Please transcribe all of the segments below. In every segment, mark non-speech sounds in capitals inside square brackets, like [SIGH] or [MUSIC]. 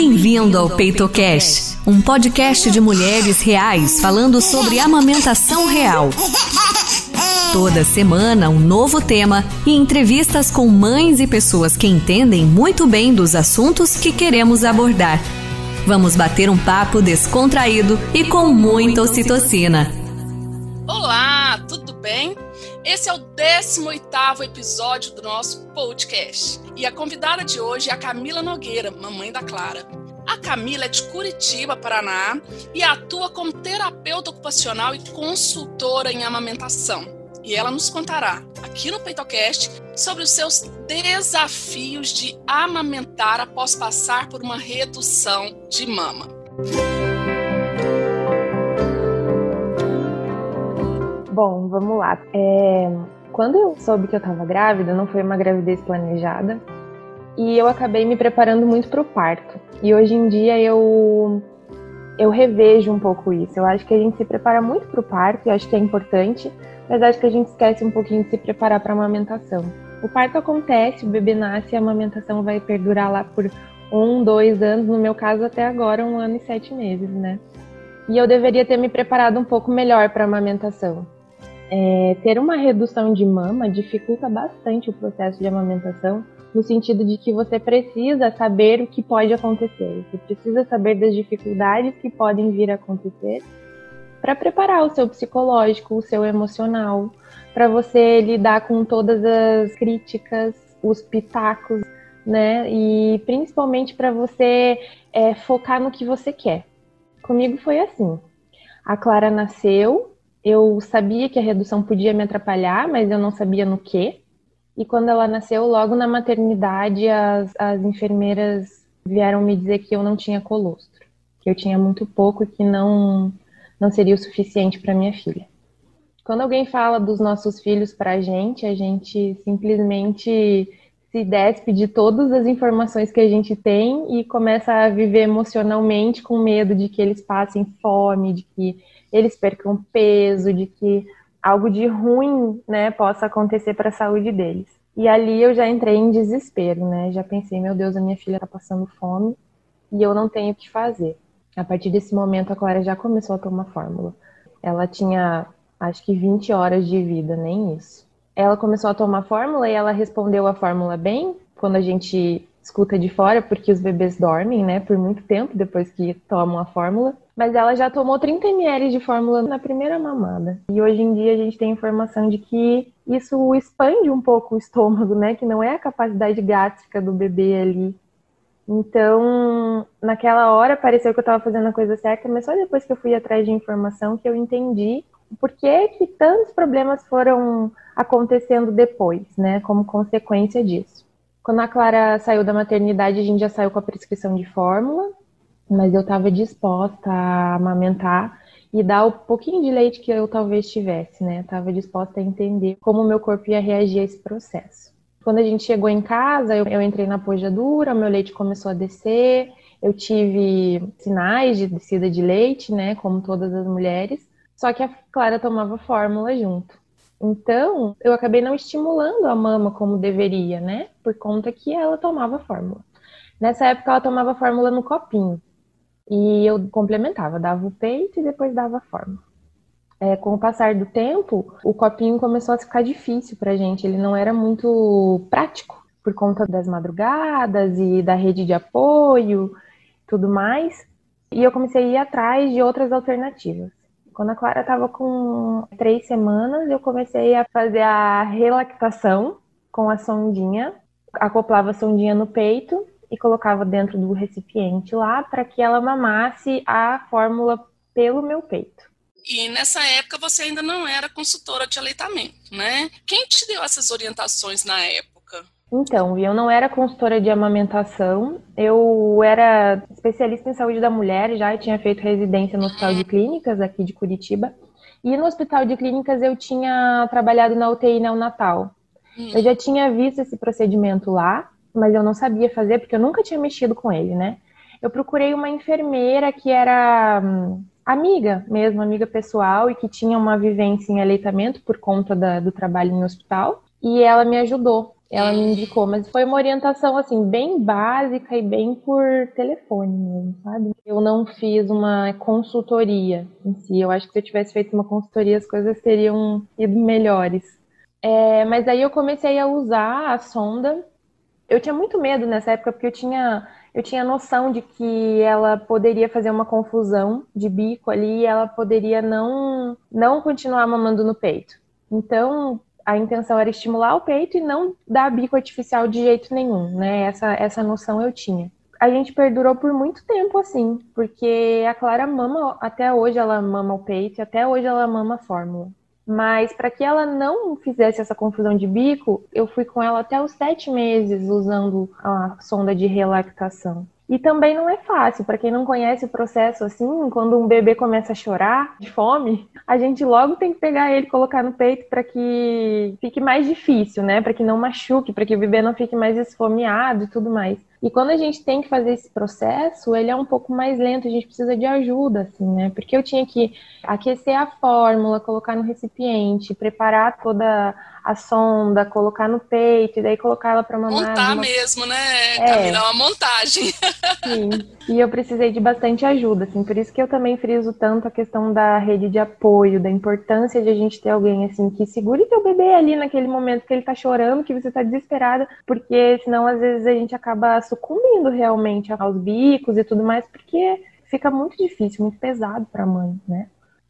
Bem-vindo ao PeitoCast, um podcast de mulheres reais falando sobre amamentação real. Toda semana, um novo tema e entrevistas com mães e pessoas que entendem muito bem dos assuntos que queremos abordar. Vamos bater um papo descontraído e com muita ocitocina. Olá, tudo bem? Esse é o 18º episódio do nosso podcast. E a convidada de hoje é a Camila Nogueira, mamãe da Clara. A Camila é de Curitiba, Paraná, e atua como terapeuta ocupacional e consultora em amamentação. E ela nos contará, aqui no PeitoCast, sobre os seus desafios de amamentar após passar por uma redução de mama. Bom, vamos lá. É... Quando eu soube que eu estava grávida, não foi uma gravidez planejada, e eu acabei me preparando muito para o parto. E hoje em dia eu eu revejo um pouco isso. Eu acho que a gente se prepara muito para o parto e acho que é importante, mas acho que a gente esquece um pouquinho de se preparar para a amamentação. O parto acontece, o bebê nasce e a amamentação vai perdurar lá por um, dois anos, no meu caso até agora um ano e sete meses, né? E eu deveria ter me preparado um pouco melhor para a amamentação. É, ter uma redução de mama dificulta bastante o processo de amamentação, no sentido de que você precisa saber o que pode acontecer, você precisa saber das dificuldades que podem vir a acontecer para preparar o seu psicológico, o seu emocional, para você lidar com todas as críticas, os pitacos, né? E principalmente para você é, focar no que você quer. Comigo foi assim. A Clara nasceu, eu sabia que a redução podia me atrapalhar, mas eu não sabia no que. E quando ela nasceu, logo na maternidade, as, as enfermeiras vieram me dizer que eu não tinha colostro, que eu tinha muito pouco e que não, não seria o suficiente para minha filha. Quando alguém fala dos nossos filhos para a gente, a gente simplesmente se despe de todas as informações que a gente tem e começa a viver emocionalmente com medo de que eles passem fome, de que eles percam peso, de que algo de ruim, né, possa acontecer para a saúde deles. E ali eu já entrei em desespero, né? Já pensei, meu Deus, a minha filha está passando fome e eu não tenho o que fazer. A partir desse momento, a Clara já começou a tomar fórmula. Ela tinha, acho que 20 horas de vida, nem isso. Ela começou a tomar fórmula e ela respondeu a fórmula bem. Quando a gente escuta de fora, porque os bebês dormem, né, por muito tempo depois que tomam a fórmula. Mas ela já tomou 30 ml de fórmula na primeira mamada. E hoje em dia a gente tem informação de que isso expande um pouco o estômago, né, que não é a capacidade gástrica do bebê ali. Então, naquela hora pareceu que eu estava fazendo a coisa certa, mas só depois que eu fui atrás de informação que eu entendi por que, que tantos problemas foram acontecendo depois, né, como consequência disso. Quando a Clara saiu da maternidade, a gente já saiu com a prescrição de fórmula, mas eu estava disposta a amamentar e dar o pouquinho de leite que eu talvez tivesse, né? Estava disposta a entender como o meu corpo ia reagir a esse processo. Quando a gente chegou em casa, eu, eu entrei na pojadura, meu leite começou a descer, eu tive sinais de descida de leite, né? Como todas as mulheres, só que a Clara tomava fórmula junto. Então, eu acabei não estimulando a mama como deveria, né? Por conta que ela tomava fórmula. Nessa época, ela tomava fórmula no copinho. E eu complementava, dava o peito e depois dava a fórmula. É, com o passar do tempo, o copinho começou a ficar difícil pra gente. Ele não era muito prático por conta das madrugadas e da rede de apoio, tudo mais. E eu comecei a ir atrás de outras alternativas. Quando a Clara estava com três semanas, eu comecei a fazer a relactação com a sondinha. Acoplava a sondinha no peito e colocava dentro do recipiente lá para que ela mamasse a fórmula pelo meu peito. E nessa época você ainda não era consultora de aleitamento, né? Quem te deu essas orientações na época? Então, eu não era consultora de amamentação, eu era especialista em saúde da mulher, já tinha feito residência no Hospital de Clínicas aqui de Curitiba. E no Hospital de Clínicas eu tinha trabalhado na UTI neonatal. Hum. Eu já tinha visto esse procedimento lá, mas eu não sabia fazer porque eu nunca tinha mexido com ele, né? Eu procurei uma enfermeira que era hum, amiga mesmo, amiga pessoal e que tinha uma vivência em aleitamento por conta da, do trabalho em hospital e ela me ajudou. Ela me indicou, mas foi uma orientação assim bem básica e bem por telefone mesmo, sabe? Eu não fiz uma consultoria em si. Eu acho que se eu tivesse feito uma consultoria as coisas teriam ido melhores. É, mas aí eu comecei a usar a sonda. Eu tinha muito medo nessa época porque eu tinha eu tinha noção de que ela poderia fazer uma confusão de bico ali e ela poderia não não continuar mamando no peito. Então, a intenção era estimular o peito e não dar bico artificial de jeito nenhum, né? Essa, essa noção eu tinha. A gente perdurou por muito tempo assim, porque a Clara mama, até hoje ela mama o peito e até hoje ela mama a fórmula. Mas para que ela não fizesse essa confusão de bico, eu fui com ela até os sete meses usando a sonda de relactação. E também não é fácil, para quem não conhece o processo assim, quando um bebê começa a chorar de fome, a gente logo tem que pegar ele, colocar no peito para que fique mais difícil, né? Para que não machuque, para que o bebê não fique mais esfomeado e tudo mais. E quando a gente tem que fazer esse processo, ele é um pouco mais lento, a gente precisa de ajuda, assim, né? Porque eu tinha que aquecer a fórmula, colocar no recipiente, preparar toda a sonda, colocar no peito e daí colocar ela para mamar. Montar uma... mesmo, né, é. É uma montagem. [LAUGHS] Sim. E eu precisei de bastante ajuda, assim, por isso que eu também friso tanto a questão da rede de apoio, da importância de a gente ter alguém, assim, que segure teu bebê ali naquele momento que ele tá chorando, que você tá desesperada, porque senão às vezes a gente acaba sucumbindo realmente aos bicos e tudo mais, porque fica muito difícil, muito pesado para a mãe, né?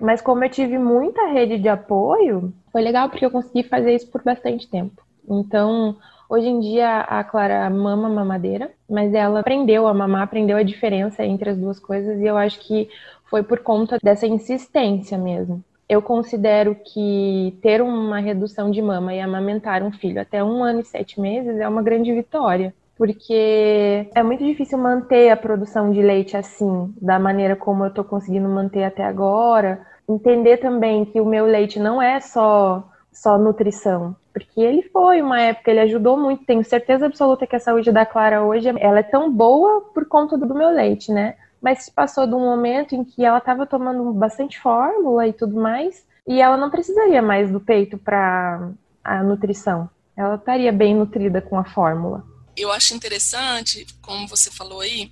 Mas como eu tive muita rede de apoio, foi legal porque eu consegui fazer isso por bastante tempo. Então, hoje em dia a Clara mama mamadeira, mas ela aprendeu a mamar, aprendeu a diferença entre as duas coisas e eu acho que foi por conta dessa insistência mesmo. Eu considero que ter uma redução de mama e amamentar um filho até um ano e sete meses é uma grande vitória porque é muito difícil manter a produção de leite assim, da maneira como eu estou conseguindo manter até agora, entender também que o meu leite não é só só nutrição, porque ele foi uma época, ele ajudou muito. Tenho certeza absoluta que a saúde da Clara hoje ela é tão boa por conta do meu leite, né? Mas passou de um momento em que ela estava tomando bastante fórmula e tudo mais, e ela não precisaria mais do peito para a nutrição. Ela estaria bem nutrida com a fórmula. Eu acho interessante, como você falou aí,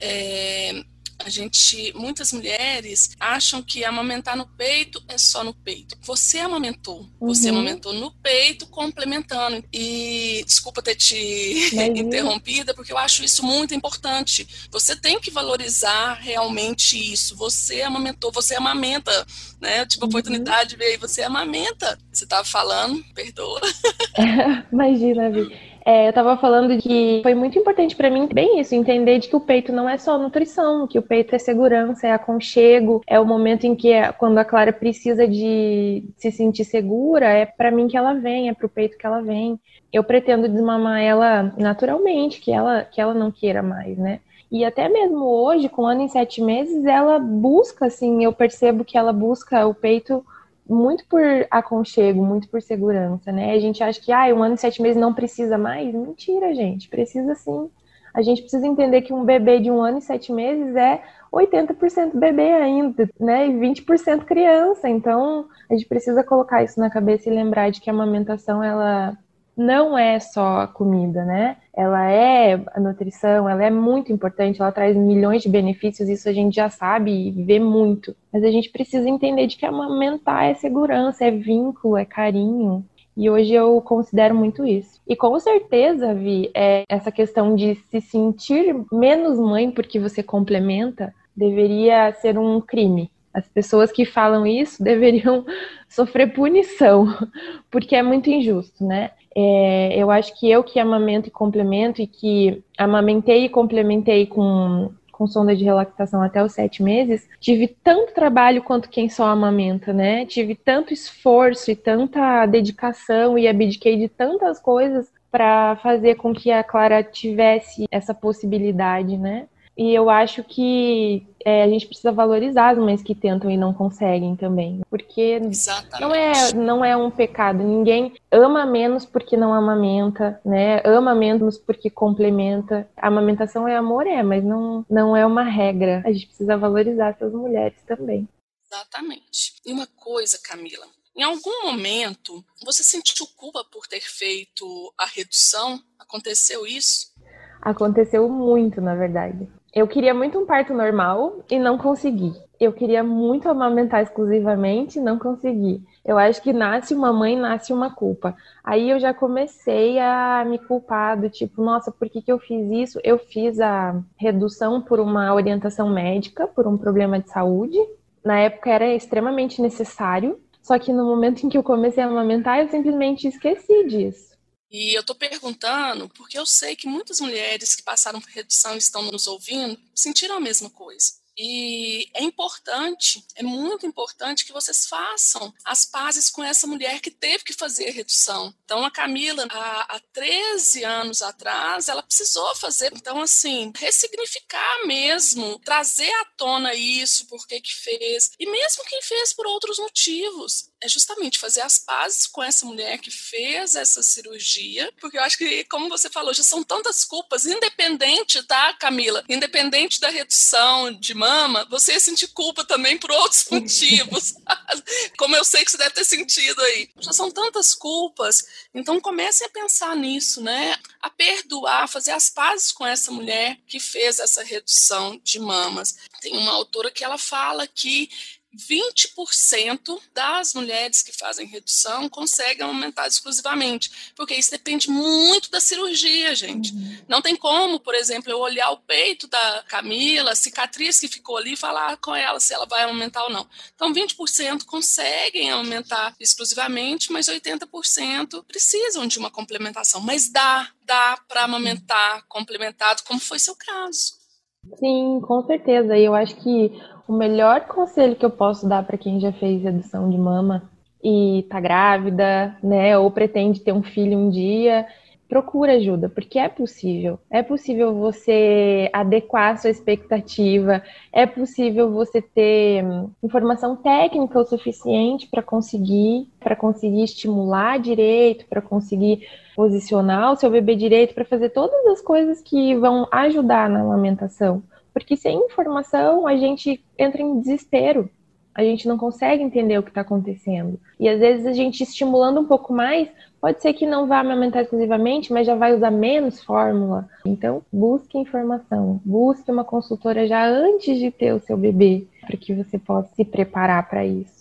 é, a gente, muitas mulheres acham que amamentar no peito é só no peito. Você amamentou, uhum. você amamentou no peito, complementando. E desculpa ter te [LAUGHS] interrompida, porque eu acho isso muito importante. Você tem que valorizar realmente isso. Você amamentou, você amamenta, né? Eu tive a uhum. oportunidade de ver aí, você amamenta. Você estava falando, perdoa. [LAUGHS] Imagina, Vi. É, eu estava falando que foi muito importante para mim, bem isso, entender de que o peito não é só nutrição, que o peito é segurança, é aconchego, é o momento em que, quando a Clara precisa de se sentir segura, é para mim que ela vem, é pro peito que ela vem. Eu pretendo desmamar ela naturalmente, que ela, que ela não queira mais, né? E até mesmo hoje, com um ano e sete meses, ela busca, assim, eu percebo que ela busca o peito muito por aconchego, muito por segurança, né? A gente acha que, ah, um ano e sete meses não precisa mais. Mentira, gente, precisa sim. A gente precisa entender que um bebê de um ano e sete meses é 80% bebê ainda, né? E 20% criança. Então, a gente precisa colocar isso na cabeça e lembrar de que a amamentação, ela não é só a comida, né? Ela é a nutrição, ela é muito importante, ela traz milhões de benefícios, isso a gente já sabe e vê muito. Mas a gente precisa entender de que amamentar é segurança, é vínculo, é carinho. E hoje eu considero muito isso. E com certeza, Vi, é essa questão de se sentir menos mãe porque você complementa deveria ser um crime. As pessoas que falam isso deveriam [LAUGHS] sofrer punição, [LAUGHS] porque é muito injusto, né? É, eu acho que eu que amamento e complemento e que amamentei e complementei com, com sonda de relactação até os sete meses, tive tanto trabalho quanto quem só amamenta, né? Tive tanto esforço e tanta dedicação e abdiquei de tantas coisas para fazer com que a Clara tivesse essa possibilidade, né? E eu acho que é, a gente precisa valorizar as mães que tentam e não conseguem também. Porque não é, não é um pecado. Ninguém ama menos porque não amamenta, né? Ama menos porque complementa. A amamentação é amor, é, mas não, não é uma regra. A gente precisa valorizar essas mulheres também. Exatamente. E uma coisa, Camila, Em algum momento, você sentiu culpa por ter feito a redução? Aconteceu isso? Aconteceu muito, na verdade. Eu queria muito um parto normal e não consegui. Eu queria muito amamentar exclusivamente e não consegui. Eu acho que nasce uma mãe, nasce uma culpa. Aí eu já comecei a me culpar do tipo, nossa, por que, que eu fiz isso? Eu fiz a redução por uma orientação médica, por um problema de saúde. Na época era extremamente necessário, só que no momento em que eu comecei a amamentar, eu simplesmente esqueci disso. E eu estou perguntando porque eu sei que muitas mulheres que passaram por redução e estão nos ouvindo sentiram a mesma coisa. E é importante, é muito importante que vocês façam as pazes com essa mulher que teve que fazer a redução. Então, a Camila, há, há 13 anos atrás, ela precisou fazer. Então, assim, ressignificar mesmo, trazer à tona isso, por que que fez. E mesmo quem fez por outros motivos é justamente fazer as pazes com essa mulher que fez essa cirurgia, porque eu acho que, como você falou, já são tantas culpas, independente, tá, Camila? Independente da redução de mama, você ia sentir culpa também por outros motivos. [LAUGHS] como eu sei que você deve ter sentido aí. Já são tantas culpas, então comecem a pensar nisso, né? A perdoar, fazer as pazes com essa mulher que fez essa redução de mamas. Tem uma autora que ela fala que 20% das mulheres que fazem redução conseguem aumentar exclusivamente, porque isso depende muito da cirurgia, gente. Uhum. Não tem como, por exemplo, eu olhar o peito da Camila, a cicatriz que ficou ali, e falar com ela se ela vai aumentar ou não. Então, 20% conseguem aumentar exclusivamente, mas 80% precisam de uma complementação. Mas dá, dá para amamentar complementado, como foi seu caso. Sim, com certeza. E eu acho que o melhor conselho que eu posso dar para quem já fez redução de mama e tá grávida, né, ou pretende ter um filho um dia, procura ajuda, porque é possível. É possível você adequar a sua expectativa, é possível você ter hum, informação técnica o suficiente para conseguir, para conseguir estimular direito, para conseguir posicionar o seu bebê direito, para fazer todas as coisas que vão ajudar na amamentação. Porque sem informação a gente entra em desespero. A gente não consegue entender o que está acontecendo. E às vezes a gente estimulando um pouco mais, pode ser que não vá amamentar exclusivamente, mas já vai usar menos fórmula. Então, busque informação, busque uma consultora já antes de ter o seu bebê, para que você possa se preparar para isso.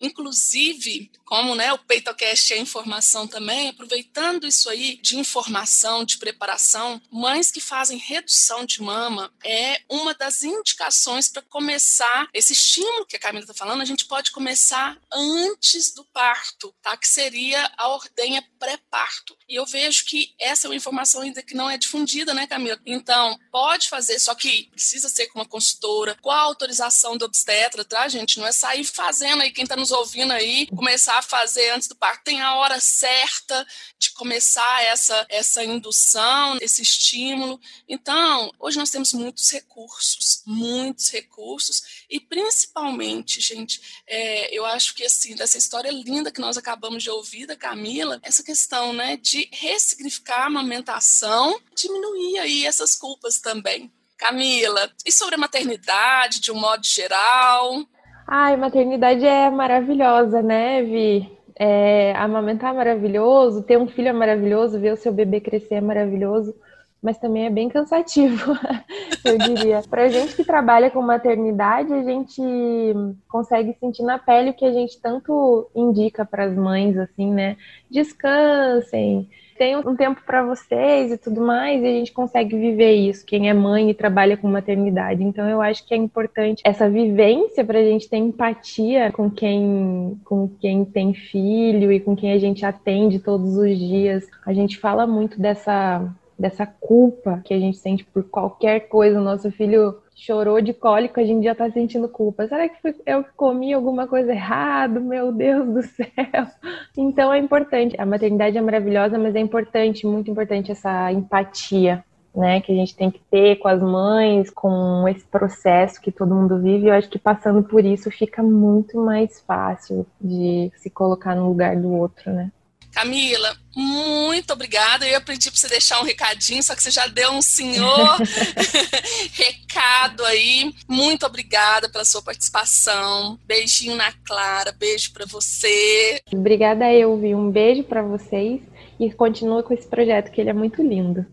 Inclusive, como né, o PeitoCast é informação também, aproveitando isso aí de informação, de preparação, mães que fazem redução de mama é uma das indicações para começar esse estímulo que a Camila está falando, a gente pode começar antes do parto, tá? Que seria a ordenha pré-parto. E eu vejo que essa é uma informação ainda que não é difundida, né, Camila? Então, pode fazer, só que precisa ser com uma consultora, com a autorização do obstetra, tá, gente? Não é sair fazendo aí quem está nos nos ouvindo aí, começar a fazer antes do parto. Tem a hora certa de começar essa, essa indução, esse estímulo. Então, hoje nós temos muitos recursos, muitos recursos, e principalmente, gente, é, eu acho que assim, dessa história linda que nós acabamos de ouvir da Camila, essa questão né, de ressignificar a amamentação, diminuir aí essas culpas também. Camila, e sobre a maternidade de um modo geral? Ai, maternidade é maravilhosa, né, Vi? É, amamentar é maravilhoso, ter um filho é maravilhoso, ver o seu bebê crescer é maravilhoso, mas também é bem cansativo, [LAUGHS] eu diria. Pra gente que trabalha com maternidade, a gente consegue sentir na pele o que a gente tanto indica para as mães, assim, né? Descansem, tem um tempo para vocês e tudo mais, e a gente consegue viver isso, quem é mãe e trabalha com maternidade. Então eu acho que é importante essa vivência para a gente ter empatia com quem, com quem tem filho e com quem a gente atende todos os dias. A gente fala muito dessa dessa culpa que a gente sente por qualquer coisa. O nosso filho chorou de cólica, a gente já tá sentindo culpa. Será que eu comi alguma coisa errada? Meu Deus do [LAUGHS] céu. Então é importante. A maternidade é maravilhosa, mas é importante, muito importante essa empatia. Né, que a gente tem que ter com as mães, com esse processo que todo mundo vive, eu acho que passando por isso fica muito mais fácil de se colocar no lugar do outro, né? Camila, muito obrigada. Eu ia pedir para você deixar um recadinho, só que você já deu um senhor [LAUGHS] recado aí. Muito obrigada pela sua participação. Beijinho na Clara, beijo para você. Obrigada eu, Vi. Um beijo para vocês e continua com esse projeto que ele é muito lindo.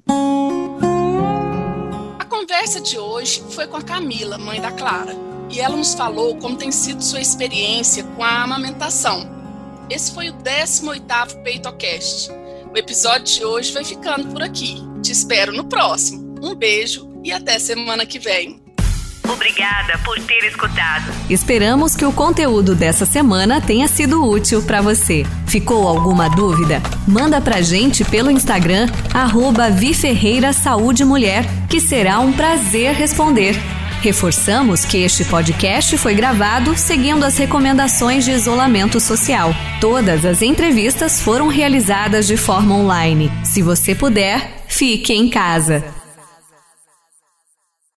A conversa de hoje foi com a Camila, mãe da Clara, e ela nos falou como tem sido sua experiência com a amamentação. Esse foi o 18º PeitoCast. O episódio de hoje vai ficando por aqui. Te espero no próximo. Um beijo e até semana que vem. Obrigada por ter escutado. Esperamos que o conteúdo dessa semana tenha sido útil para você. Ficou alguma dúvida? Manda pra gente pelo Instagram, arroba Saúde Mulher, que será um prazer responder. Reforçamos que este podcast foi gravado seguindo as recomendações de isolamento social. Todas as entrevistas foram realizadas de forma online. Se você puder, fique em casa.